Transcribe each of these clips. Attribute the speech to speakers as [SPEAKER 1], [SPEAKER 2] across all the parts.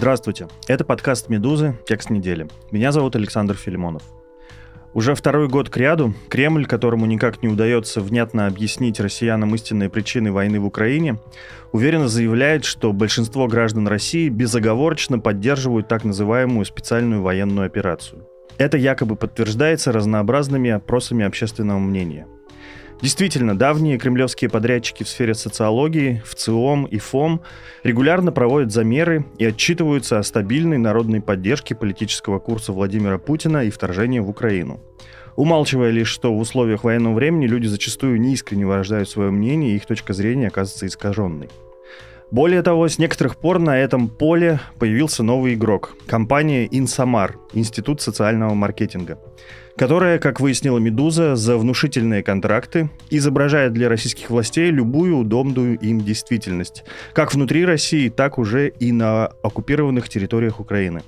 [SPEAKER 1] Здравствуйте, это подкаст «Медузы. Текст недели». Меня зовут Александр Филимонов. Уже второй год к ряду Кремль, которому никак не удается внятно объяснить россиянам истинные причины войны в Украине, уверенно заявляет, что большинство граждан России безоговорочно поддерживают так называемую специальную военную операцию. Это якобы подтверждается разнообразными опросами общественного мнения – Действительно, давние кремлевские подрядчики в сфере социологии, ВЦИОМ и ФОМ регулярно проводят замеры и отчитываются о стабильной народной поддержке политического курса Владимира Путина и вторжения в Украину. Умалчивая лишь, что в условиях военного времени люди зачастую неискренне выражают свое мнение, и их точка зрения оказывается искаженной. Более того, с некоторых пор на этом поле появился новый игрок – компания Инсамар, Институт социального маркетинга – которая, как выяснила «Медуза», за внушительные контракты изображает для российских властей любую удобную им действительность, как внутри России, так уже и на оккупированных территориях Украины.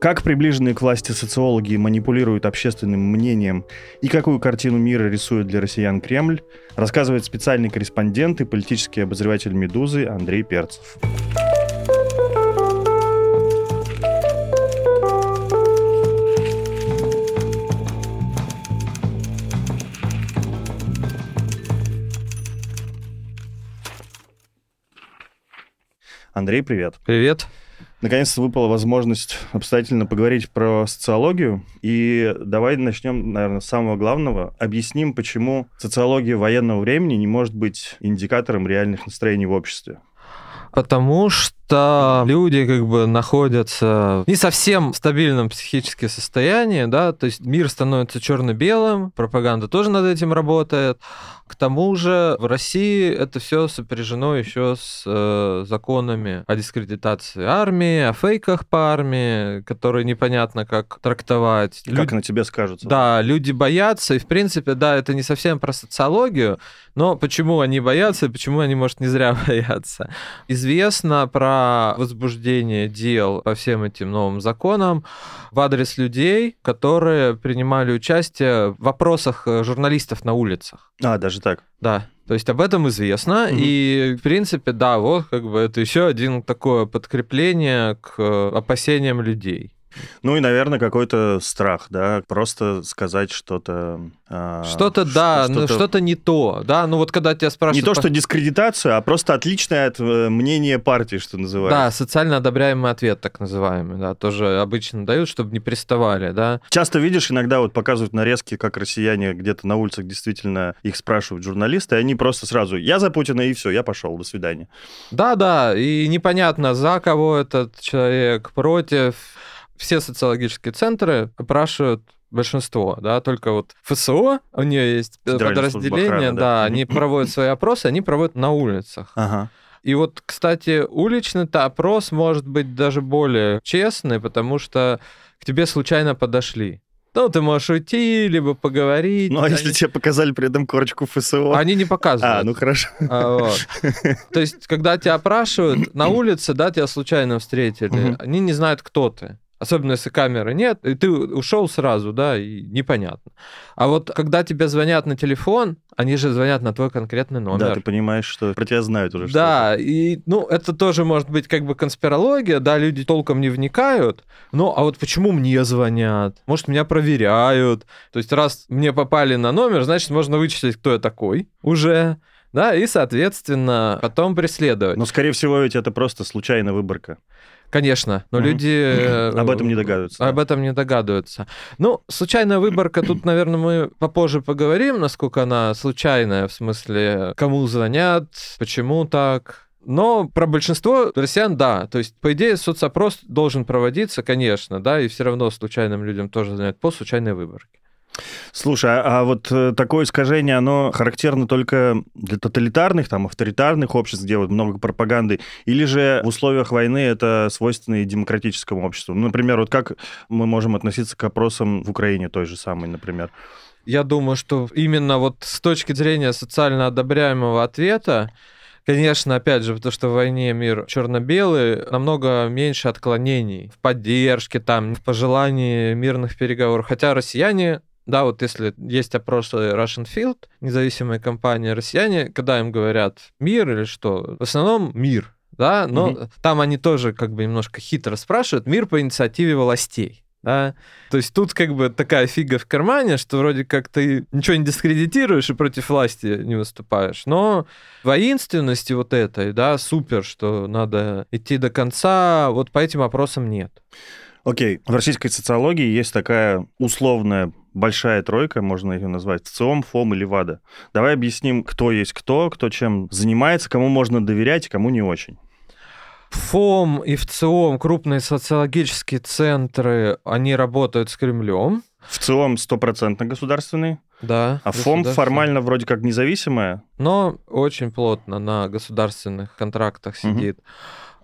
[SPEAKER 1] Как приближенные к власти социологи манипулируют общественным мнением и какую картину мира рисует для россиян Кремль, рассказывает специальный корреспондент и политический обозреватель «Медузы» Андрей Перцев. Андрей, привет.
[SPEAKER 2] Привет.
[SPEAKER 1] Наконец-то выпала возможность обстоятельно поговорить про социологию. И давай начнем, наверное, с самого главного. Объясним, почему социология военного времени не может быть индикатором реальных настроений в обществе.
[SPEAKER 2] Потому что люди как бы находятся не совсем в стабильном психическом состоянии, да, то есть мир становится черно-белым, пропаганда тоже над этим работает, к тому же в России это все сопряжено еще с э, законами о дискредитации армии, о фейках по армии, которые непонятно как трактовать.
[SPEAKER 1] Как Люд... на тебе скажутся.
[SPEAKER 2] Да, люди боятся, и в принципе, да, это не совсем про социологию, но почему они боятся и почему они, может, не зря боятся. Известно про возбуждение дел по всем этим новым законам в адрес людей, которые принимали участие в вопросах э, журналистов на улицах.
[SPEAKER 1] А, даже так.
[SPEAKER 2] Да. То есть об этом известно. Угу. И, в принципе, да, вот как бы это еще один такое подкрепление к э, опасениям людей.
[SPEAKER 1] Ну и, наверное, какой-то страх, да, просто сказать что-то...
[SPEAKER 2] А, что-то, да, что-то... Ну, что-то не то, да, ну вот когда тебя спрашивают...
[SPEAKER 1] Не то, что дискредитацию, а просто отличное от э, мнения партии, что называется.
[SPEAKER 2] Да, социально одобряемый ответ, так называемый, да, тоже обычно дают, чтобы не приставали, да.
[SPEAKER 1] Часто видишь, иногда вот показывают нарезки, как россияне где-то на улицах действительно их спрашивают журналисты, и они просто сразу «я за Путина» и все, я пошел, до свидания.
[SPEAKER 2] Да-да, и непонятно, за кого этот человек, против все социологические центры опрашивают большинство, да, только вот ФСО, у нее есть подразделение, охраны, да, да, они проводят свои опросы, они проводят на улицах.
[SPEAKER 1] Ага.
[SPEAKER 2] И вот, кстати, уличный-то опрос может быть даже более честный, потому что к тебе случайно подошли. Ну, ты можешь уйти, либо поговорить.
[SPEAKER 1] Ну, а они... если тебе показали при этом корочку ФСО?
[SPEAKER 2] Они не показывают.
[SPEAKER 1] А, ну хорошо.
[SPEAKER 2] А, вот. То есть, когда тебя опрашивают на улице, да, тебя случайно встретили, они не знают, кто ты. Особенно если камеры нет, и ты ушел сразу, да, и непонятно. А вот когда тебе звонят на телефон, они же звонят на твой конкретный номер.
[SPEAKER 1] Да, ты понимаешь, что про тебя знают уже.
[SPEAKER 2] Да, и, ну, это тоже может быть как бы конспирология, да, люди толком не вникают, ну, а вот почему мне звонят? Может, меня проверяют? То есть, раз мне попали на номер, значит, можно вычислить, кто я такой уже, да, и, соответственно, потом преследовать.
[SPEAKER 1] Но, скорее всего, ведь это просто случайная выборка.
[SPEAKER 2] Конечно, но mm-hmm. люди...
[SPEAKER 1] Об этом не догадываются.
[SPEAKER 2] Об этом не догадываются. Ну, случайная выборка, тут, наверное, мы попозже поговорим, насколько она случайная, в смысле, кому звонят, почему так. Но про большинство россиян, да. То есть, по идее, соцопрос должен проводиться, конечно, да, и все равно случайным людям тоже звонят по случайной выборке.
[SPEAKER 1] Слушай, а, а вот э, такое искажение, оно характерно только для тоталитарных, там, авторитарных обществ, где вот много пропаганды, или же в условиях войны это свойственно и демократическому обществу? Ну, например, вот как мы можем относиться к опросам в Украине той же самой, например?
[SPEAKER 2] Я думаю, что именно вот с точки зрения социально одобряемого ответа, Конечно, опять же, потому что в войне мир черно-белый, намного меньше отклонений в поддержке, там, в пожелании мирных переговоров. Хотя россияне да, вот если есть опросы Russian Field, независимая компания, россияне, когда им говорят мир или что, в основном мир. да, но
[SPEAKER 1] Мгм.
[SPEAKER 2] там они тоже как бы немножко хитро спрашивают, мир по инициативе властей. Да? То есть тут как бы такая фига в кармане, что вроде как ты ничего не дискредитируешь и против власти не выступаешь, но воинственности вот этой, да, супер, что надо идти до конца, вот по этим вопросам нет.
[SPEAKER 1] Окей, в российской социологии есть такая условная большая тройка, можно ее назвать, ВЦИОМ, ФОМ и «Левада». Давай объясним, кто есть кто, кто чем занимается, кому можно доверять, кому не очень.
[SPEAKER 2] ФОМ и ВЦИОМ, крупные социологические центры, они работают с Кремлем.
[SPEAKER 1] В стопроцентно государственный,
[SPEAKER 2] Да,
[SPEAKER 1] а ФОМ формально вроде как независимая.
[SPEAKER 2] но очень плотно на государственных контрактах сидит.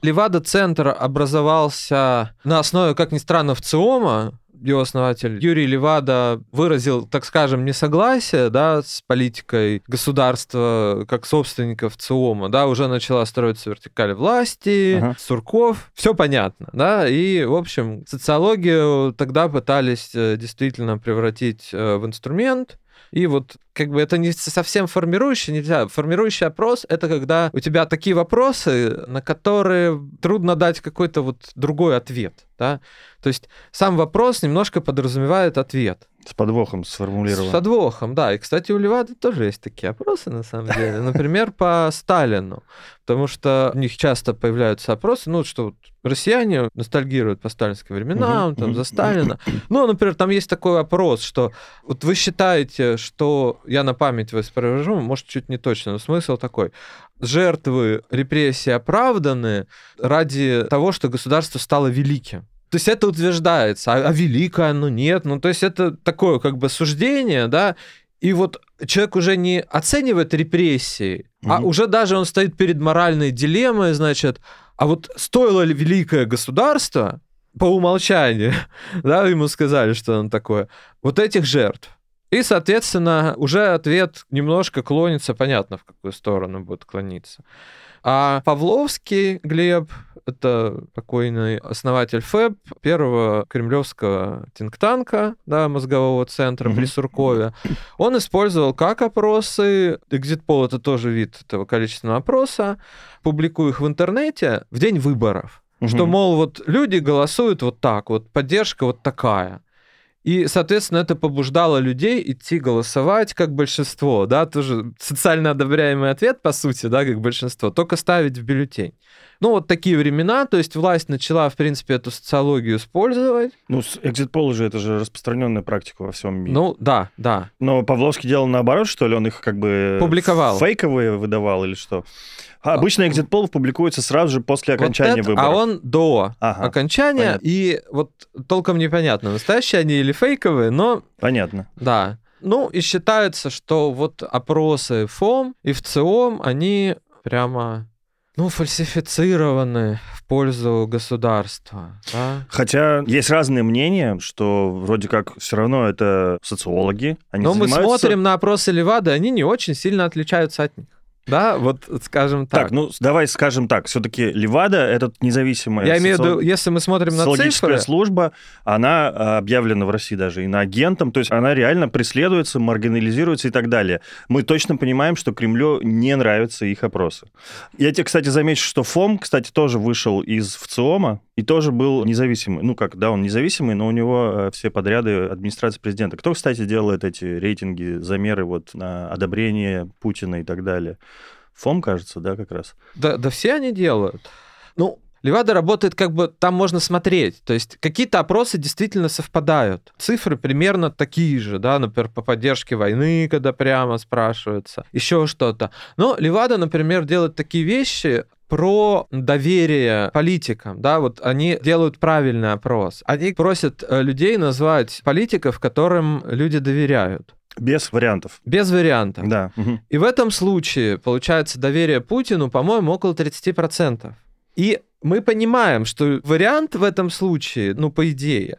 [SPEAKER 2] Левада-центр образовался на основе, как ни странно, ВЦИОМа. Его основатель Юрий Левада выразил, так скажем, несогласие да, с политикой государства как собственников ЦИОМа. Да, уже начала строиться вертикаль власти,
[SPEAKER 1] Ага.
[SPEAKER 2] Сурков. Все понятно. Да? И, в общем, социологию тогда пытались э, действительно превратить э, в инструмент, и вот как бы это не совсем формирующий, нельзя. Формирующий опрос — это когда у тебя такие вопросы, на которые трудно дать какой-то вот другой ответ, да. То есть сам вопрос немножко подразумевает ответ.
[SPEAKER 1] С подвохом сформулирован.
[SPEAKER 2] С подвохом, да. И, кстати, у Левады тоже есть такие опросы, на самом деле. Например, по Сталину. Потому что у них часто появляются опросы, ну, что вот россияне ностальгируют по сталинским временам,
[SPEAKER 1] Мгм,
[SPEAKER 2] там, за Сталина. Ну, например, там есть такой вопрос, что вот вы считаете, что я на память воспроизвожу, может, чуть не точно, но смысл такой. Жертвы репрессий оправданы ради того, что государство стало великим. То есть это утверждается, а, а великое оно нет. Ну, то есть это такое как бы суждение, да, и вот человек уже не оценивает репрессии, а
[SPEAKER 1] Мгм.
[SPEAKER 2] уже даже он стоит перед моральной дилеммой, значит, а вот стоило ли великое государство по умолчанию, да, ему сказали, что он такое, вот этих жертв. И, соответственно, уже ответ немножко клонится, понятно, в какую сторону будет клониться. А Павловский Глеб, это покойный основатель ФЭБ, первого кремлевского тинктанка, да, мозгового центра при. Суркове, он использовал как опросы, экзитпол это тоже вид этого количественного опроса, публикую их в интернете в день выборов. Что,
[SPEAKER 1] Мгм.
[SPEAKER 2] мол, вот люди голосуют вот так, вот поддержка вот такая. И, соответственно, это побуждало людей идти голосовать как большинство, да, тоже социально одобряемый ответ, по сути, да, как большинство, только ставить в бюллетень. Ну, вот такие времена, то есть власть начала, в принципе, эту социологию использовать.
[SPEAKER 1] Ну, экзит-полы же это же распространенная практика во всем мире.
[SPEAKER 2] Ну, да, да.
[SPEAKER 1] Но Павловский делал наоборот, что ли? Он их как бы...
[SPEAKER 2] Публиковал.
[SPEAKER 1] Фейковые выдавал или что? А обычно экзит-пол публикуется сразу же после
[SPEAKER 2] Вот
[SPEAKER 1] окончания
[SPEAKER 2] это-
[SPEAKER 1] выборов.
[SPEAKER 2] А он до
[SPEAKER 1] Ага,
[SPEAKER 2] окончания,
[SPEAKER 1] понятно.
[SPEAKER 2] и вот толком непонятно, настоящие они или фейковые, но
[SPEAKER 1] Понятно.
[SPEAKER 2] Да. Ну, и считается, что вот опросы ФОМ и ВЦИОМ, они прямо, ну, фальсифицированы в пользу государства. Да?
[SPEAKER 1] Хотя есть разные мнения, что вроде как все равно это социологи. Они
[SPEAKER 2] Но мы
[SPEAKER 1] занимаются-
[SPEAKER 2] смотрим на опросы Левады, они не очень сильно отличаются от них. Да, вот скажем так.
[SPEAKER 1] Так, ну давай скажем так, все-таки Левада это независимая
[SPEAKER 2] Я имею в виду, если мы смотрим на цифры,
[SPEAKER 1] служба, она а, объявлена в России даже иноагентом, то есть она реально преследуется, маргинализируется и так далее. Мы точно понимаем, что Кремлю не нравятся их опросы. Я тебе, кстати, замечу, что ФОМ, кстати, тоже вышел из ВЦИОМа и тоже был независимый. Ну как, да, он независимый, но у него э, все подряды администрации президента. Кто, кстати, делает эти рейтинги, замеры вот на одобрение Путина и так далее? ФОМ, кажется, да, как раз.
[SPEAKER 2] Да, да все они делают. Ну, Левада работает как бы, там можно смотреть. То есть какие-то опросы действительно совпадают. Цифры примерно такие же, да, например, по поддержке войны, когда прямо спрашивается, еще что-то. Но Левада, например, делает такие вещи, про доверие политикам, да, вот они делают правильный опрос. Они просят э, людей назвать политиков, которым люди доверяют.
[SPEAKER 1] Без вариантов.
[SPEAKER 2] Без вариантов.
[SPEAKER 1] Да. мгм.
[SPEAKER 2] И в этом случае, получается, доверие Путину, по-моему, около 30%. И мы понимаем, что вариант в этом случае, ну, по идее,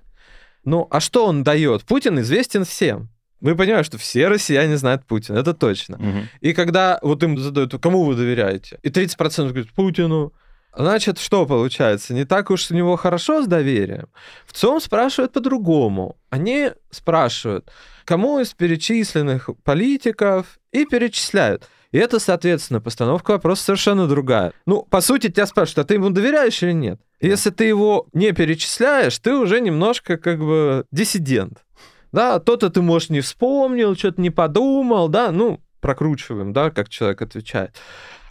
[SPEAKER 2] ну, а что он дает? Путин известен всем. Мы понимаем, что все россияне знают Путина, это точно.
[SPEAKER 1] Мгм.
[SPEAKER 2] И когда вот им задают, кому вы доверяете? И 30% говорят, Путину. Значит, что получается? Не так уж у него хорошо с доверием. В ЦОМ спрашивают по-другому. Они спрашивают, кому из перечисленных политиков и перечисляют. И это, соответственно, постановка вопроса совершенно другая. Ну, по сути, тебя спрашивают, а ты ему доверяешь или нет? Если ты его не перечисляешь, ты уже немножко как бы диссидент. Да, то-то ты, может, не вспомнил, что-то не подумал, да, ну, прокручиваем, да, как человек отвечает.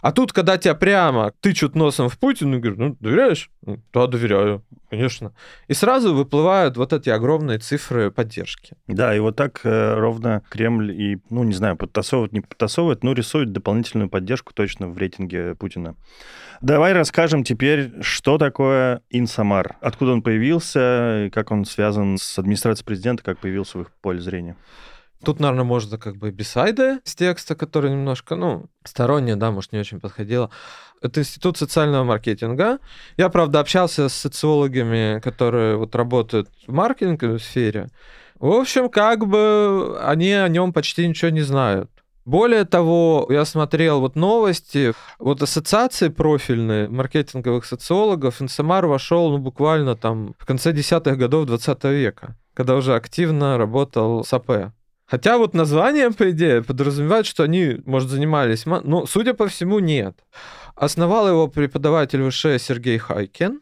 [SPEAKER 2] А тут, когда тебя прямо тычут носом в Путина, говорят, ну, доверяешь? Ну, да, доверяю, конечно. И сразу выплывают вот эти огромные цифры поддержки.
[SPEAKER 1] Да, и вот так э, ровно Кремль и, ну, не знаю, подтасовывает, не подтасовывает, но рисует дополнительную поддержку точно в рейтинге Путина. Давай расскажем теперь, что такое Инсамар, откуда он появился, как он связан с администрацией президента, как появился в их поле зрения.
[SPEAKER 2] Тут, наверное, можно как бы бисайды с текста, который немножко, ну, стороннее, да, может, не очень подходило. Это институт социального маркетинга. Я, правда, общался с социологами, которые вот работают в маркетинговой сфере. В общем, как бы они о нем почти ничего не знают. Более того, я смотрел вот новости, вот ассоциации профильные маркетинговых социологов, Инсамар вошел ну, буквально там в конце десятых годов 20 века, когда уже активно работал с АП. Хотя вот название, по идее, подразумевает, что они, может, занимались... Ну, судя по всему, нет. Основал его преподаватель ВШ Сергей Хайкин.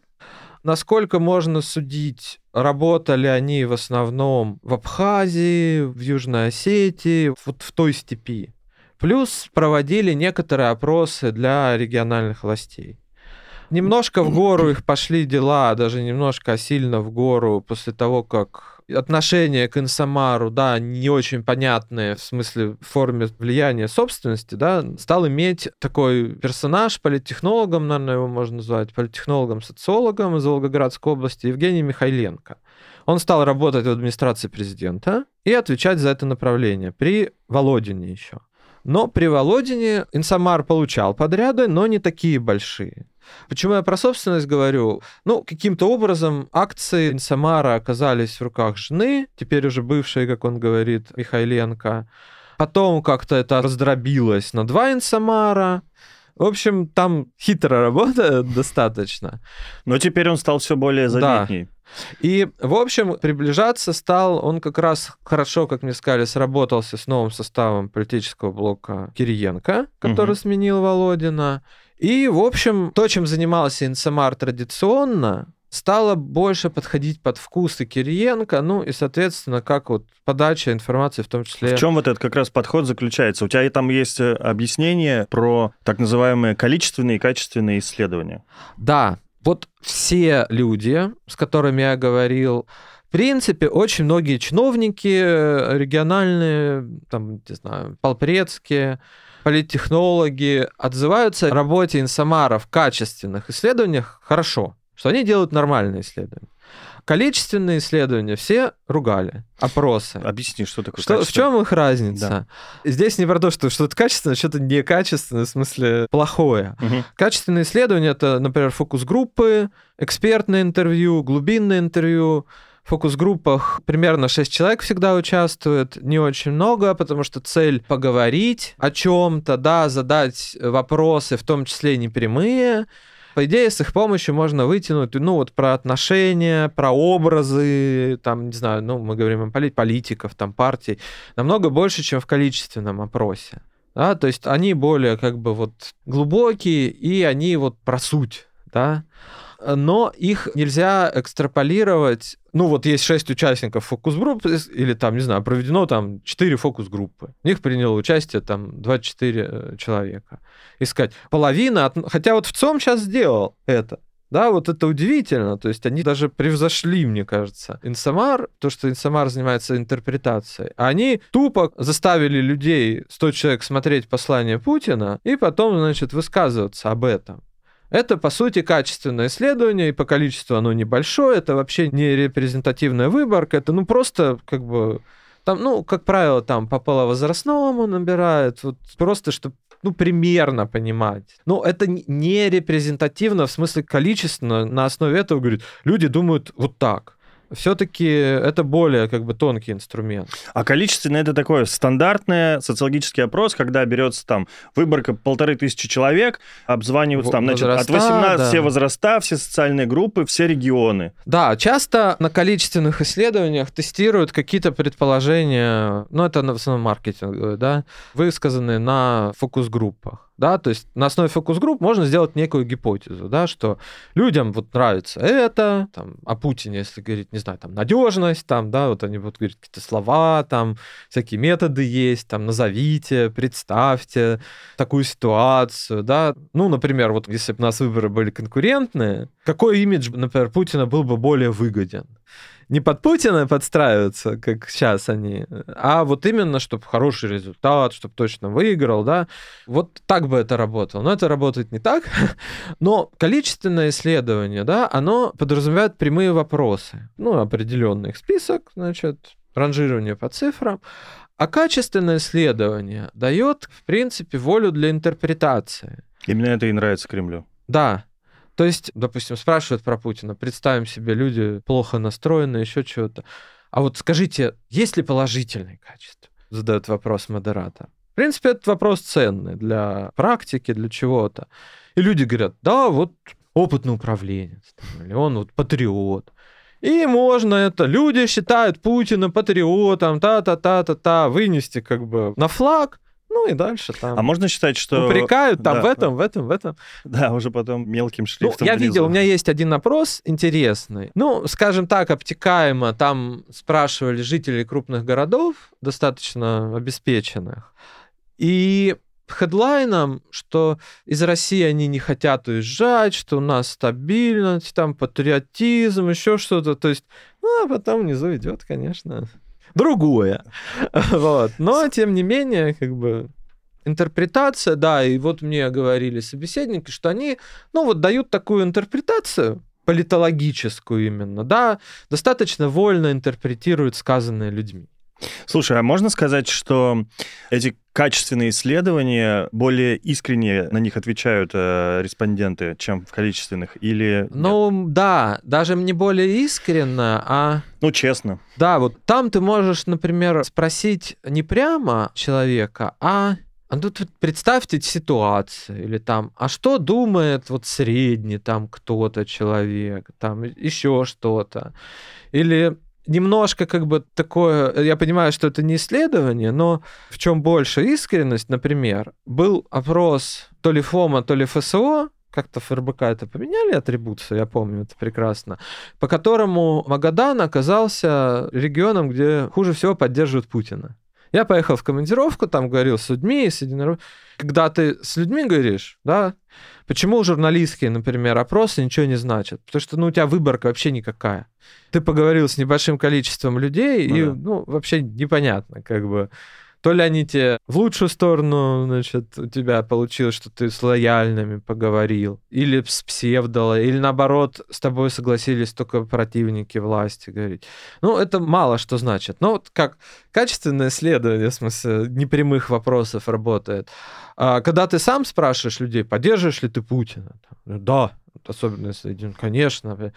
[SPEAKER 2] Насколько можно судить, работали они в основном в Абхазии, в Южной Осетии, вот в той степи. Плюс проводили некоторые опросы для региональных властей. Немножко в гору их пошли дела, даже немножко сильно в гору после того, как отношение к инсамару, да, не очень понятное в смысле в форме влияния собственности, да, стал иметь такой персонаж, политтехнологом, наверное, его можно назвать, политтехнологом-социологом из Волгоградской области, Евгений Михайленко. Он стал работать в администрации президента и отвечать за это направление при Володине еще. Но при Володине Инсамар получал подряды, но не такие большие. Почему я про собственность говорю? Ну, каким-то образом акции Инсамара оказались в руках жены, теперь уже бывшей, как он говорит, Михайленко. Потом как-то это раздробилось на два Инсамара. В общем, там хитро работает достаточно.
[SPEAKER 1] Но теперь он стал все более заметней. Да.
[SPEAKER 2] И, в общем, приближаться стал, он как раз хорошо, как мне сказали, сработался с новым составом политического блока Кириенко, который угу. сменил Володина. И, в общем, то, чем занимался Инсамар традиционно, стало больше подходить под вкусы Кириенко, ну и, соответственно, как вот подача информации в том числе.
[SPEAKER 1] В чем вот этот как раз подход заключается? У тебя там есть э, объяснение про так называемые количественные и качественные исследования.
[SPEAKER 2] Да, вот все люди, с которыми я говорил, в принципе, очень многие чиновники э, региональные, там, не знаю, полпредские, политтехнологи отзываются о работе Инсамара в качественных исследованиях хорошо, что они делают нормальные исследования. Количественные исследования все ругали, опросы.
[SPEAKER 1] Объясни, что такое
[SPEAKER 2] что, В чем их разница? Да. Здесь не про то, что что-то качественное, что-то некачественное, в смысле плохое. Угу. Качественные исследования — это, например, фокус-группы, экспертное интервью, глубинное интервью, фокус-группах примерно 6 человек всегда участвует, не очень много, потому что цель поговорить о чем-то, да, задать вопросы, в том числе непрямые. По идее, с их помощью можно вытянуть, ну, вот про отношения, про образы, там, не знаю, ну, мы говорим о политиков, там, партий, намного больше, чем в количественном опросе. Да, то есть они более как бы вот глубокие, и они вот про суть, да но их нельзя экстраполировать. Ну, вот есть шесть участников фокус-группы, или там, не знаю, проведено там четыре фокус-группы. В них приняло участие там 24 э, человека. Искать половина, от... хотя вот в ЦОМ сейчас сделал это. Да, вот это удивительно. То есть они даже превзошли, мне кажется, Инсамар, то, что Инсамар занимается интерпретацией. Они тупо заставили людей, 100 человек, смотреть послание Путина и потом, значит, высказываться об этом. Это, по сути, качественное исследование, и по количеству оно небольшое, это вообще не репрезентативная выборка, это ну просто как бы там, ну, как правило, там по половозрастному набирают, вот просто, чтобы ну, примерно понимать. Ну, это не репрезентативно в смысле количественно, на основе этого, говорит, люди думают вот так. Все-таки это более как бы тонкий инструмент.
[SPEAKER 1] А количественно это такое стандартный социологический опрос, когда берется там выборка полторы тысячи человек, обзваниваются там, значит, от 18 да. все возраста, все социальные группы, все регионы.
[SPEAKER 2] Да, часто на количественных исследованиях тестируют какие-то предположения, ну это в основном маркетинг, да, высказанные на фокус-группах да, то есть на основе фокус-групп можно сделать некую гипотезу, да, что людям вот нравится это, там, о Путине, если говорить, не знаю, там, надежность, там, да, вот они будут говорить какие-то слова, там, всякие методы есть, там, назовите, представьте такую ситуацию, да, ну, например, вот если бы у нас выборы были конкурентные, какой имидж, например, Путина был бы более выгоден? Не под Путина подстраиваться, как сейчас они, а вот именно, чтобы хороший результат, чтобы точно выиграл, да. Вот так бы это работало. Но это работает не так. Но количественное исследование, да, оно подразумевает прямые вопросы. Ну, определенный их список, значит, ранжирование по цифрам. А качественное исследование дает, в принципе, волю для интерпретации.
[SPEAKER 1] Именно это и нравится Кремлю.
[SPEAKER 2] Да, то есть, допустим, спрашивают про Путина, представим себе, люди плохо настроены, еще чего-то. А вот скажите, есть ли положительные качества? Задает вопрос модератор. В принципе, этот вопрос ценный для практики, для чего-то. И люди говорят, да, вот опытный управленец, или он вот патриот. И можно это, люди считают Путина патриотом, та-та-та-та-та, вынести как бы на флаг, ну и дальше там.
[SPEAKER 1] А можно считать, что...
[SPEAKER 2] Упрекают там да, в этом, да. в этом, в этом.
[SPEAKER 1] Да, уже потом мелким шрифтом
[SPEAKER 2] ну, Я внизу. видел, у меня есть один опрос интересный. Ну, скажем так, обтекаемо. Там спрашивали жителей крупных городов, достаточно обеспеченных. И хедлайном, что из России они не хотят уезжать, что у нас стабильность, там патриотизм, еще что-то. То есть, ну, а потом внизу идет, конечно другое. Вот. Но, тем не менее, как бы интерпретация, да, и вот мне говорили собеседники, что они, ну вот дают такую интерпретацию, политологическую именно, да, достаточно вольно интерпретируют сказанное людьми.
[SPEAKER 1] Слушай, а можно сказать, что эти качественные исследования более искренне на них отвечают э, респонденты, чем в количественных? Или
[SPEAKER 2] ну нет? да, даже не более искренно, а
[SPEAKER 1] ну честно.
[SPEAKER 2] Да, вот там ты можешь, например, спросить не прямо человека, а а тут вот представьте ситуацию, или там, а что думает вот средний там кто-то человек, там еще что-то. Или немножко как бы такое, я понимаю, что это не исследование, но в чем больше искренность, например, был опрос то ли ФОМа, то ли ФСО, как-то в РБК это поменяли атрибуцию, я помню это прекрасно, по которому Магадан оказался регионом, где хуже всего поддерживают Путина. Я поехал в командировку, там говорил с людьми, с единорог... Когда ты с людьми говоришь, да, почему журналистские, например, опросы ничего не значат? Потому что, ну, у тебя выборка вообще никакая. Ты поговорил с небольшим количеством людей, ну, и, да. ну, вообще непонятно, как бы то ли они тебе в лучшую сторону, значит, у тебя получилось, что ты с лояльными поговорил, или с псевдола, или наоборот, с тобой согласились только противники власти говорить. Ну, это мало что значит. Но вот как качественное исследование, в смысле, непрямых вопросов работает. А когда ты сам спрашиваешь людей, поддерживаешь ли ты Путина? Да, особенно если, конечно.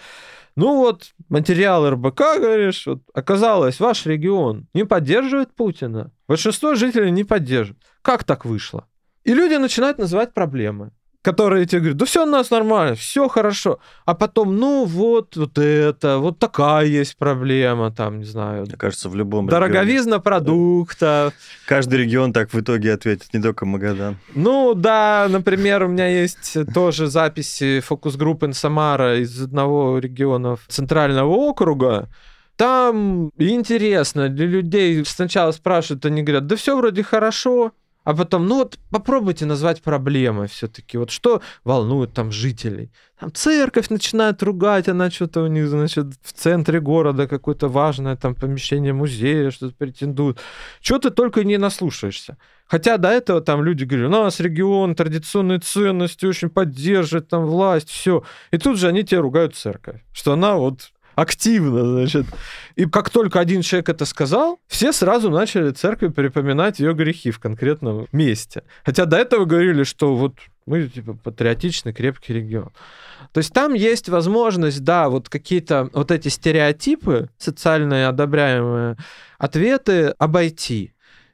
[SPEAKER 2] Ну вот, материал РБК, говоришь, вот, оказалось, ваш регион не поддерживает Путина. Большинство жителей не поддерживают. Как так вышло? И люди начинают называть проблемы которые тебе говорят, да все у нас нормально, все хорошо. А потом, ну вот, вот это, вот такая есть проблема, там, не знаю.
[SPEAKER 1] Мне кажется, в любом
[SPEAKER 2] Дороговизна регионе. продукта.
[SPEAKER 1] Каждый регион так в итоге ответит, не только Магадан.
[SPEAKER 2] Ну да, например, у меня есть тоже записи фокус-группы Самара из одного региона центрального округа, там интересно для людей. Сначала спрашивают, они говорят, да все вроде хорошо, а потом, ну вот попробуйте назвать проблемой все-таки. Вот что волнует там жителей? Там церковь начинает ругать, она что-то у них, значит, в центре города какое-то важное там помещение музея, что-то претендует. Чего ты только не наслушаешься. Хотя до этого там люди говорили, у нас регион, традиционные ценности очень поддерживает там власть, все. И тут же они тебе ругают церковь, что она вот активно, значит. И как только один человек это сказал, все сразу начали церкви припоминать ее грехи в конкретном месте. Хотя до этого говорили, что вот Мы, типа, патриотичный, крепкий регион. То есть там есть возможность, да, вот какие-то вот эти стереотипы, социально одобряемые ответы обойти.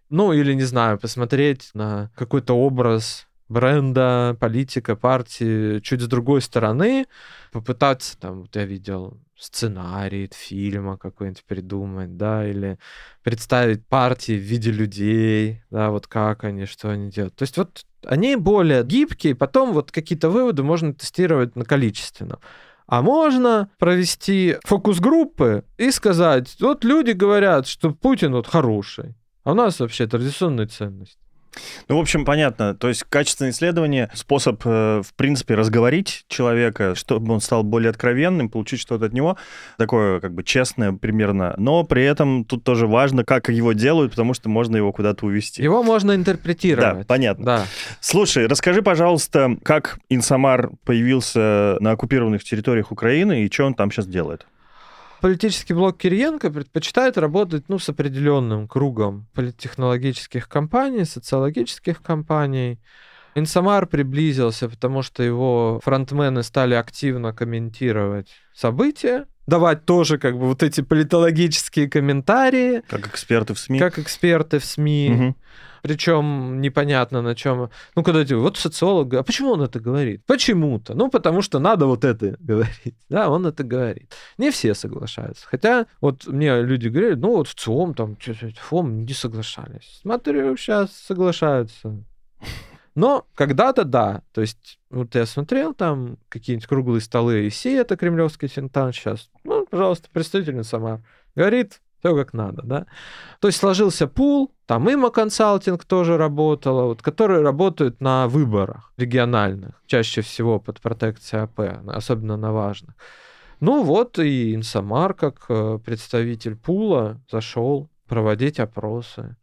[SPEAKER 2] Ну, или, не знаю, посмотреть на какой-то образ бренда, политика, партии чуть с другой стороны, попытаться, там, вот я видел сценарий фильма какой-нибудь придумать, да, или представить партии в виде людей, да, вот как они, что они делают. То есть вот они более гибкие, потом вот какие-то выводы можно тестировать на количественном. А можно провести фокус-группы и сказать, вот люди говорят, что Путин вот хороший, а у нас вообще традиционные ценности.
[SPEAKER 1] Ну, в общем, понятно. То есть качественное исследование — способ, э, в принципе, разговорить человека, чтобы он стал более откровенным, получить что-то от него, такое как бы честное примерно. Но при этом тут тоже важно, как его делают, потому что можно его куда-то увести.
[SPEAKER 2] Его можно интерпретировать.
[SPEAKER 1] Да, понятно.
[SPEAKER 2] Да.
[SPEAKER 1] Слушай, расскажи, пожалуйста, как Инсамар появился на оккупированных территориях Украины и что он там сейчас делает?
[SPEAKER 2] Политический блок Кириенко предпочитает работать ну, с определенным кругом политтехнологических компаний, социологических компаний. Инсамар приблизился, потому что его фронтмены стали активно комментировать события, давать тоже как бы вот эти политологические комментарии.
[SPEAKER 1] Как эксперты в СМИ.
[SPEAKER 2] Как эксперты в СМИ. Угу. Причем непонятно на чем. Ну, когда ты, вот социолог, а почему он это говорит? Почему-то. Ну, потому что надо вот это говорить. Да, он это говорит. Не все соглашаются. Хотя вот мне люди говорят, ну, вот в ЦИОМ, там, ФОМ не соглашались. Смотрю, сейчас соглашаются. Но когда-то да. То есть, вот я смотрел там какие-нибудь круглые столы, все это кремлевский синтан сейчас. Ну, пожалуйста, представительница сама. Говорит, все как надо, да. То есть сложился пул, там Има консалтинг тоже работала, вот, которые работают на выборах региональных, чаще всего под протекцией АП, особенно на важных. Ну вот и Инсамар, как э, представитель пула, зашел проводить опросы.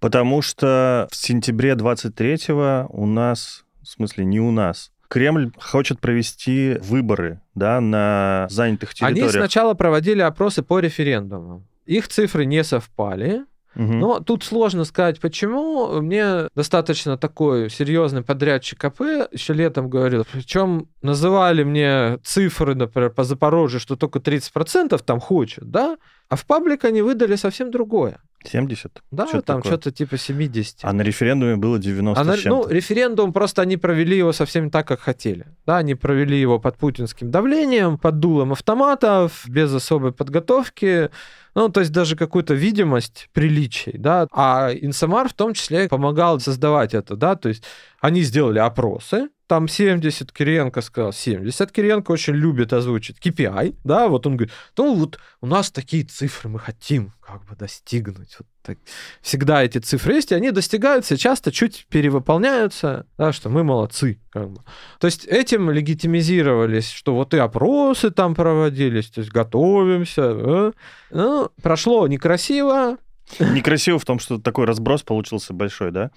[SPEAKER 1] Потому что в сентябре 23-го у нас, в смысле не у нас, Кремль хочет провести выборы да, на занятых территориях.
[SPEAKER 2] Они сначала проводили опросы по референдумам. Их цифры не совпали. Угу. Но тут сложно сказать, почему. Мне достаточно такой серьезный подрядчик АП еще летом говорил. Причем называли мне цифры, например, по Запорожью, что только 30% там хочет, да? А в паблик они выдали совсем другое.
[SPEAKER 1] 70?
[SPEAKER 2] Да, что там что-то типа 70.
[SPEAKER 1] А на референдуме было 90 а на,
[SPEAKER 2] Ну, референдум просто они провели его совсем так, как хотели. Да, они провели его под путинским давлением, под дулом автоматов, без особой подготовки. Ну, то есть даже какую-то видимость приличий, да. А Инсамар в том числе помогал создавать это, да, то есть они сделали опросы, там 70, Кириенко сказал 70. Кириенко очень любит озвучить KPI, да, вот он говорит, ну вот у нас такие цифры мы хотим как бы достигнуть. Вот так. Всегда эти цифры есть, и они достигаются, часто чуть перевыполняются, да, что мы молодцы, как бы. То есть этим легитимизировались, что вот и опросы там проводились, то есть готовимся. Да? Ну, прошло некрасиво,
[SPEAKER 1] Некрасиво в том, что такой разброс получился большой, да?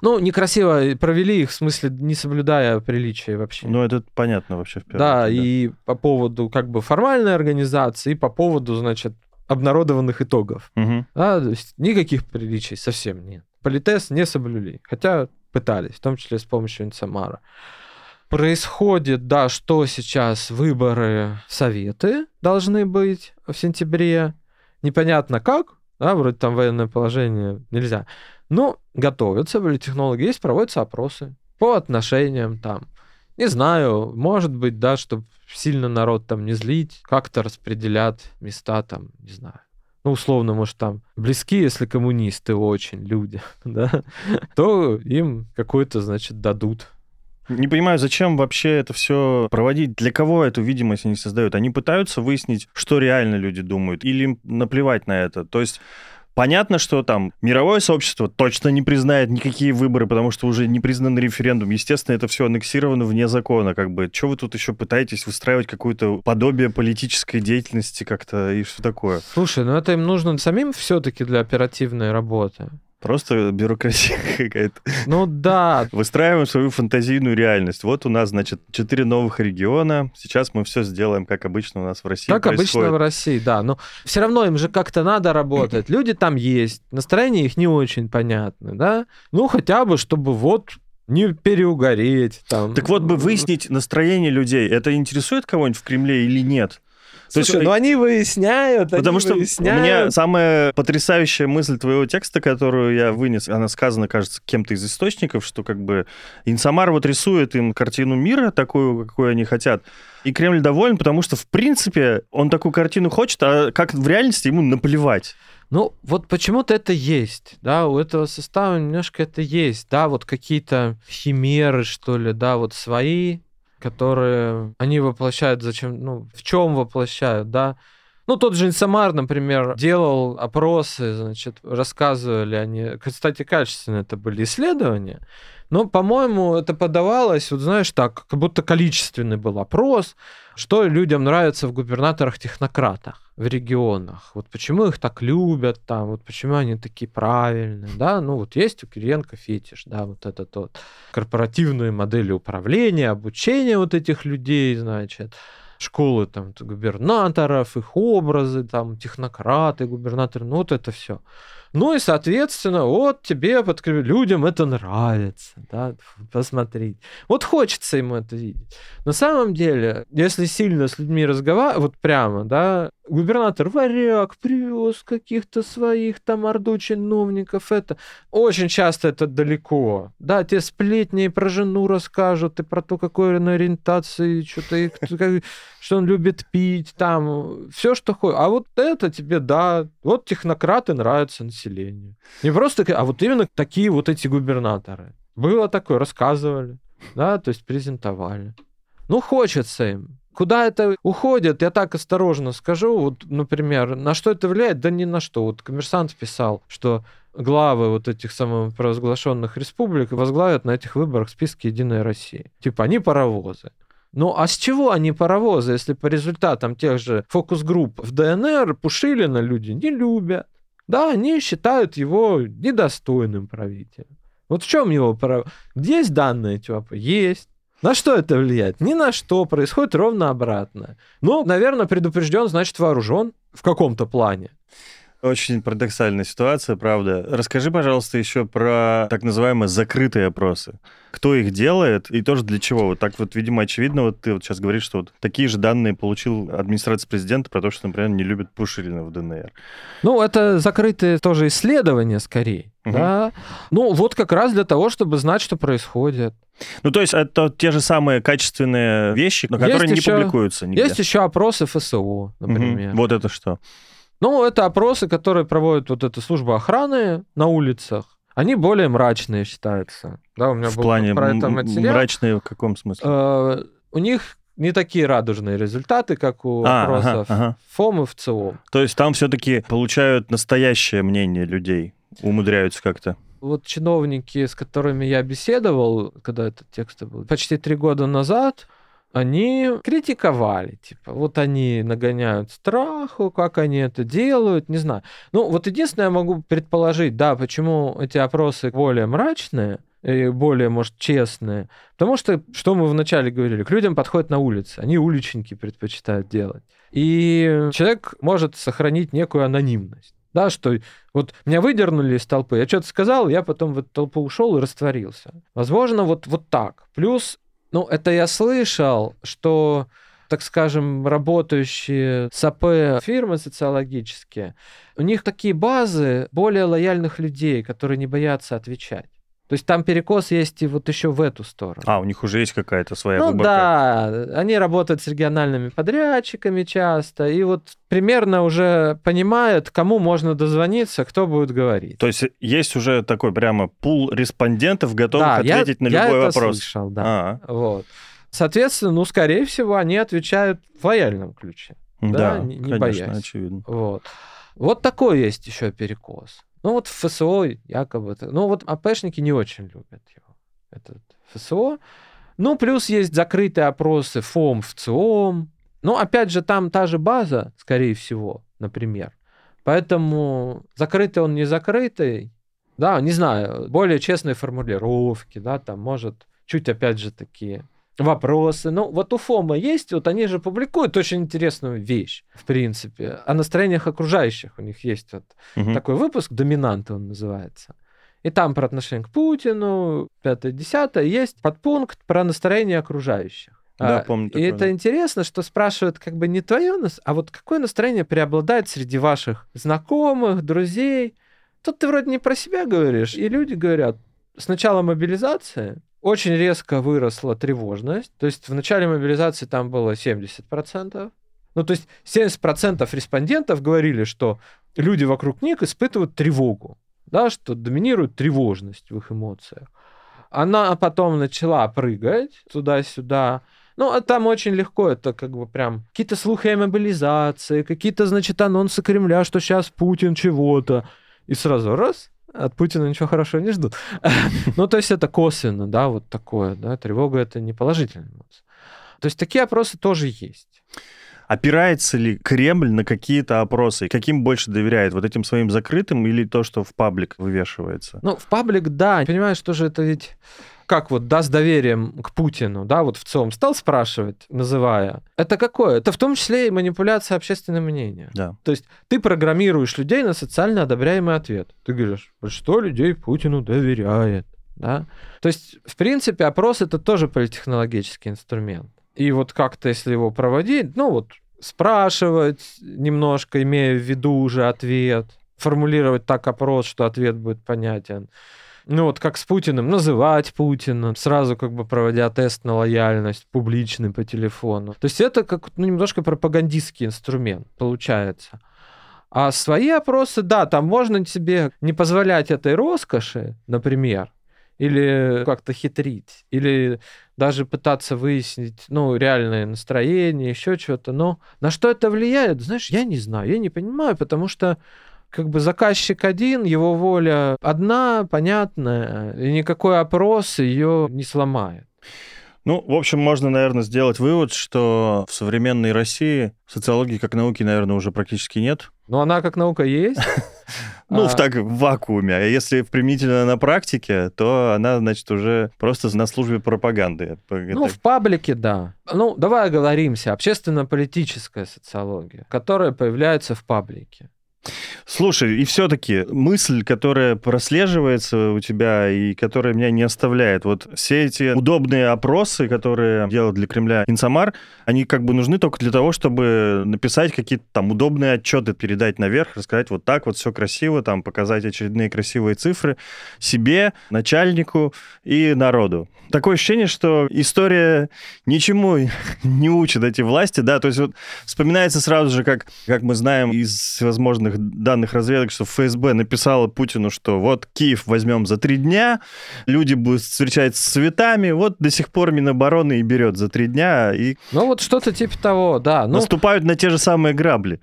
[SPEAKER 2] Ну, некрасиво провели их, в смысле, не соблюдая приличия вообще.
[SPEAKER 1] Ну, это понятно вообще в
[SPEAKER 2] первую да, очередь. Да, и по поводу как бы формальной организации, и по поводу, значит, обнародованных итогов. Угу. Да, то есть никаких приличий совсем нет. Политез не соблюли, хотя пытались, в том числе с помощью Инсамара. Происходит, да, что сейчас выборы Советы должны быть в сентябре. Непонятно как, да, вроде там военное положение нельзя. Но готовятся, политтехнологи есть, проводятся опросы по отношениям там. Не знаю, может быть, да, чтобы сильно народ там не злить, как-то распределят места там, не знаю. Ну, условно, может, там близкие, если коммунисты очень люди, да, то им какой-то, значит, дадут
[SPEAKER 1] не понимаю, зачем вообще это все проводить? Для кого эту видимость они создают? Они пытаются выяснить, что реально люди думают, или им наплевать на это? То есть Понятно, что там мировое сообщество точно не признает никакие выборы, потому что уже не признан референдум. Естественно, это все аннексировано вне закона. Как бы, что вы тут еще пытаетесь выстраивать какое-то подобие политической деятельности как-то и что такое?
[SPEAKER 2] Слушай, ну это им нужно самим все-таки для оперативной работы.
[SPEAKER 1] Просто бюрократия какая-то.
[SPEAKER 2] Ну да.
[SPEAKER 1] Выстраиваем свою фантазийную реальность. Вот у нас, значит, четыре новых региона. Сейчас мы все сделаем, как обычно у нас в России
[SPEAKER 2] Как происходит. обычно в России, да. Но все равно им же как-то надо работать. Люди там есть. Настроение их не очень понятно, да. Ну, хотя бы, чтобы вот не переугореть. Там.
[SPEAKER 1] Так вот бы выяснить настроение людей, это интересует кого-нибудь в Кремле или нет?
[SPEAKER 2] Слушай, То есть, ну они выясняют,
[SPEAKER 1] Потому
[SPEAKER 2] они
[SPEAKER 1] что
[SPEAKER 2] выясняют.
[SPEAKER 1] у меня самая потрясающая мысль твоего текста, которую я вынес, она сказана, кажется, кем-то из источников, что как бы Инсамар вот рисует им картину мира такую, какую они хотят, и Кремль доволен, потому что, в принципе, он такую картину хочет, а как в реальности ему наплевать.
[SPEAKER 2] Ну, вот почему-то это есть, да, у этого состава немножко это есть, да, вот какие-то химеры, что ли, да, вот свои, которые они воплощают зачем, ну, в чем воплощают, да. Ну, тот же Инсамар, например, делал опросы, значит, рассказывали они, кстати, качественно это были исследования, но, по-моему, это подавалось, вот знаешь, так, как будто количественный был опрос, что людям нравится в губернаторах-технократах в регионах. Вот почему их так любят там, вот почему они такие правильные, да, ну вот есть у Кириенко фетиш, да, вот этот вот корпоративные модели управления, обучения вот этих людей, значит, школы там губернаторов, их образы, там технократы, губернаторы, ну вот это все. Ну и, соответственно, вот тебе, людям это нравится, да, посмотреть. Вот хочется ему это видеть. На самом деле, если сильно с людьми разговаривать, вот прямо, да, губернатор варяг привез каких-то своих там орду чиновников, это очень часто это далеко. Да, те сплетни про жену расскажут, и про то, какой он ориентации, что-то, что он любит пить, там, все, что хочет. А вот это тебе, да, вот технократы нравятся населению. Не просто, а вот именно такие вот эти губернаторы. Было такое, рассказывали, да, то есть презентовали. Ну, хочется им. Куда это уходит, я так осторожно скажу. Вот, например, на что это влияет? Да ни на что. Вот коммерсант писал, что главы вот этих самопровозглашенных республик возглавят на этих выборах списки «Единой России». Типа, они паровозы. Ну а с чего они паровозы, если по результатам тех же фокус-групп в ДНР Пушилина люди не любят? Да, они считают его недостойным правителем. Вот в чем его право? Есть данные, типа? Есть. На что это влияет? Ни на что. Происходит ровно обратно. Ну, наверное, предупрежден, значит вооружен в каком-то плане.
[SPEAKER 1] Очень парадоксальная ситуация, правда. Расскажи, пожалуйста, еще про так называемые закрытые опросы. Кто их делает и тоже для чего? Вот так вот, видимо, очевидно, вот ты вот сейчас говоришь, что вот такие же данные получил администрация президента про то, что, например, не любит Пушилина в ДНР.
[SPEAKER 2] Ну, это закрытые тоже исследования, скорее. Угу. Да? Ну, вот как раз для того, чтобы знать, что происходит.
[SPEAKER 1] Ну, то есть это те же самые качественные вещи, но которые есть не еще, публикуются нигде.
[SPEAKER 2] Есть еще опросы ФСО, например.
[SPEAKER 1] Угу. Вот это что?
[SPEAKER 2] Ну, это опросы, которые проводит вот эта служба охраны на улицах. Они более мрачные считаются.
[SPEAKER 1] Да, у меня в был плане про это материал. Мрачные в каком смысле?
[SPEAKER 2] Э, у них не такие радужные результаты, как у а, опросов ага, ага. ФОМ и ВЦИОМ.
[SPEAKER 1] То есть там все-таки получают настоящее мнение людей, умудряются как-то.
[SPEAKER 2] Вот чиновники, с которыми я беседовал, когда этот текст был, почти три года назад, они критиковали, типа, вот они нагоняют страху, как они это делают, не знаю. Ну, вот единственное, я могу предположить, да, почему эти опросы более мрачные, и более, может, честные. Потому что, что мы вначале говорили, к людям подходят на улице, они уличники предпочитают делать. И человек может сохранить некую анонимность. Да, что вот меня выдернули из толпы, я что-то сказал, я потом в эту толпу ушел и растворился. Возможно, вот, вот так. Плюс ну, это я слышал, что так скажем, работающие с АП фирмы социологические, у них такие базы более лояльных людей, которые не боятся отвечать. То есть там перекос есть и вот еще в эту сторону.
[SPEAKER 1] А, у них уже есть какая-то своя
[SPEAKER 2] ну,
[SPEAKER 1] выборка.
[SPEAKER 2] да, они работают с региональными подрядчиками часто, и вот примерно уже понимают, кому можно дозвониться, кто будет говорить.
[SPEAKER 1] То есть есть уже такой прямо пул респондентов, готовых да, ответить
[SPEAKER 2] я,
[SPEAKER 1] на любой
[SPEAKER 2] я
[SPEAKER 1] вопрос.
[SPEAKER 2] Это слышал, да. А-а. Вот. Соответственно, ну, скорее всего, они отвечают в лояльном ключе.
[SPEAKER 1] Да,
[SPEAKER 2] да
[SPEAKER 1] не, не конечно, боясь. очевидно.
[SPEAKER 2] Вот. Вот такой есть еще перекос. Ну вот ФСО якобы... Ну вот АПшники не очень любят его, этот ФСО. Ну плюс есть закрытые опросы ФОМ, ВЦИОМ. Ну опять же там та же база, скорее всего, например. Поэтому закрытый он не закрытый. Да, не знаю, более честные формулировки, да, там может чуть опять же такие вопросы. Ну, вот у ФОМа есть, вот они же публикуют очень интересную вещь, в принципе, о настроениях окружающих. У них есть вот угу. такой выпуск «Доминанты» он называется. И там про отношение к Путину, пятое-десятое, есть подпункт про настроение окружающих.
[SPEAKER 1] Да,
[SPEAKER 2] А,
[SPEAKER 1] помню
[SPEAKER 2] И
[SPEAKER 1] такое,
[SPEAKER 2] это
[SPEAKER 1] да.
[SPEAKER 2] интересно, что спрашивают как бы не твое, а вот какое настроение преобладает среди ваших знакомых, друзей. Тут ты вроде не про себя говоришь, и люди говорят, с начала мобилизации очень резко выросла тревожность. То есть в начале мобилизации там было 70%. Ну, то есть 70% респондентов говорили, что люди вокруг них испытывают тревогу, да, что доминирует тревожность в их эмоциях. Она потом начала прыгать туда-сюда. Ну, а там очень легко, это как бы прям какие-то слухи о мобилизации, какие-то, значит, анонсы Кремля, что сейчас Путин чего-то. И сразу раз, от Путина ничего хорошего не ждут. Ну, то есть это косвенно, да, вот такое, да, тревога — это не положительная эмоция. То есть такие опросы тоже есть.
[SPEAKER 1] Опирается ли Кремль на какие-то опросы? Каким больше доверяет? Вот этим своим закрытым или то, что в паблик вывешивается?
[SPEAKER 2] Ну, в паблик, да, понимаешь, что же это ведь как вот да, с доверием к Путину, да, вот в целом стал спрашивать, называя. Это какое? Это в том числе и манипуляция общественным мнением.
[SPEAKER 1] Да.
[SPEAKER 2] То есть ты программируешь людей на социально одобряемый ответ. Ты говоришь, что людей Путину доверяет, да? То есть, в принципе, опрос это тоже политтехнологический инструмент. И вот как-то, если его проводить, ну вот спрашивать немножко, имея в виду уже ответ, формулировать так опрос, что ответ будет понятен. Ну вот как с Путиным, называть Путина, сразу как бы проводя тест на лояльность публичный по телефону. То есть это как ну, немножко пропагандистский инструмент получается. А свои опросы, да, там можно себе не позволять этой роскоши, например, или как-то хитрить, или даже пытаться выяснить, ну, реальное настроение, еще что-то. Но на что это влияет, знаешь, я не знаю, я не понимаю, потому что как бы заказчик один, его воля одна, понятная, и никакой опрос ее не сломает.
[SPEAKER 1] Ну, в общем, можно, наверное, сделать вывод, что в современной России социологии как науки, наверное, уже практически нет.
[SPEAKER 2] Но она как наука есть.
[SPEAKER 1] Ну,
[SPEAKER 2] А,
[SPEAKER 1] в так, в вакууме. А если применительно на практике, то она, значит, уже просто на службе пропаганды.
[SPEAKER 2] Ну, в паблике, да. Ну, давай оговоримся. Общественно-политическая социология, которая появляется в паблике.
[SPEAKER 1] Слушай, и все-таки мысль, которая прослеживается у тебя и которая меня не оставляет, вот все эти удобные опросы, которые делал для Кремля Инсамар, они как бы нужны только для того, чтобы написать какие-то там удобные отчеты, передать наверх, рассказать вот так вот все красиво, там показать очередные красивые цифры себе, начальнику и народу. Такое ощущение, что история ничему не учит эти власти, да, то есть вот вспоминается сразу же, как, как мы знаем из всевозможных данных разведок, что ФСБ написала Путину, что вот Киев возьмем за три дня, люди будут встречать с цветами, вот до сих пор Минобороны и берет за три дня, и
[SPEAKER 2] Ну, вот что-то типа того, да. Ну,
[SPEAKER 1] наступают на те же самые грабли.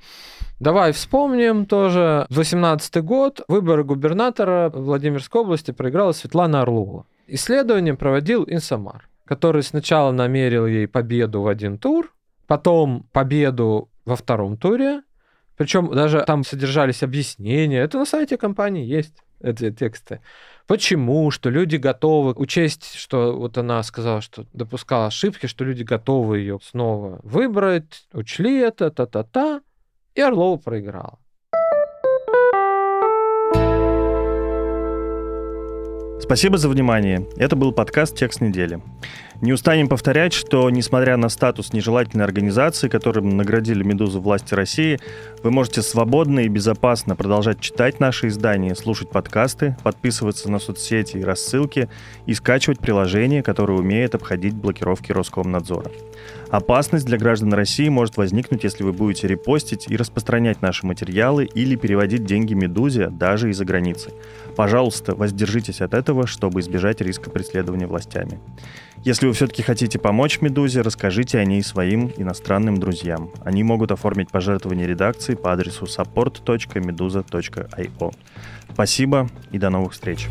[SPEAKER 2] Давай вспомним тоже. 18 год. Выборы губернатора Владимирской области проиграла Светлана Орлова. Исследование проводил Инсамар, который сначала намерил ей победу в один тур, потом победу во втором туре. Причем даже там содержались объяснения. Это на сайте компании есть эти тексты. Почему, что люди готовы учесть, что вот она сказала, что допускала ошибки, что люди готовы ее снова выбрать, учли это, та-та-та, и Орлова проиграла.
[SPEAKER 1] Спасибо за внимание. Это был подкаст «Текст недели». Не устанем повторять, что, несмотря на статус нежелательной организации, которым наградили «Медузу» власти России, вы можете свободно и безопасно продолжать читать наши издания, слушать подкасты, подписываться на соцсети и рассылки и скачивать приложение, которое умеет обходить блокировки Роскомнадзора. Опасность для граждан России может возникнуть, если вы будете репостить и распространять наши материалы или переводить деньги «Медузе» даже из-за границы. Пожалуйста, воздержитесь от этого, чтобы избежать риска преследования властями. Если вы все-таки хотите помочь «Медузе», расскажите о ней своим иностранным друзьям. Они могут оформить пожертвование редакции по адресу support.meduza.io. Спасибо и до новых встреч.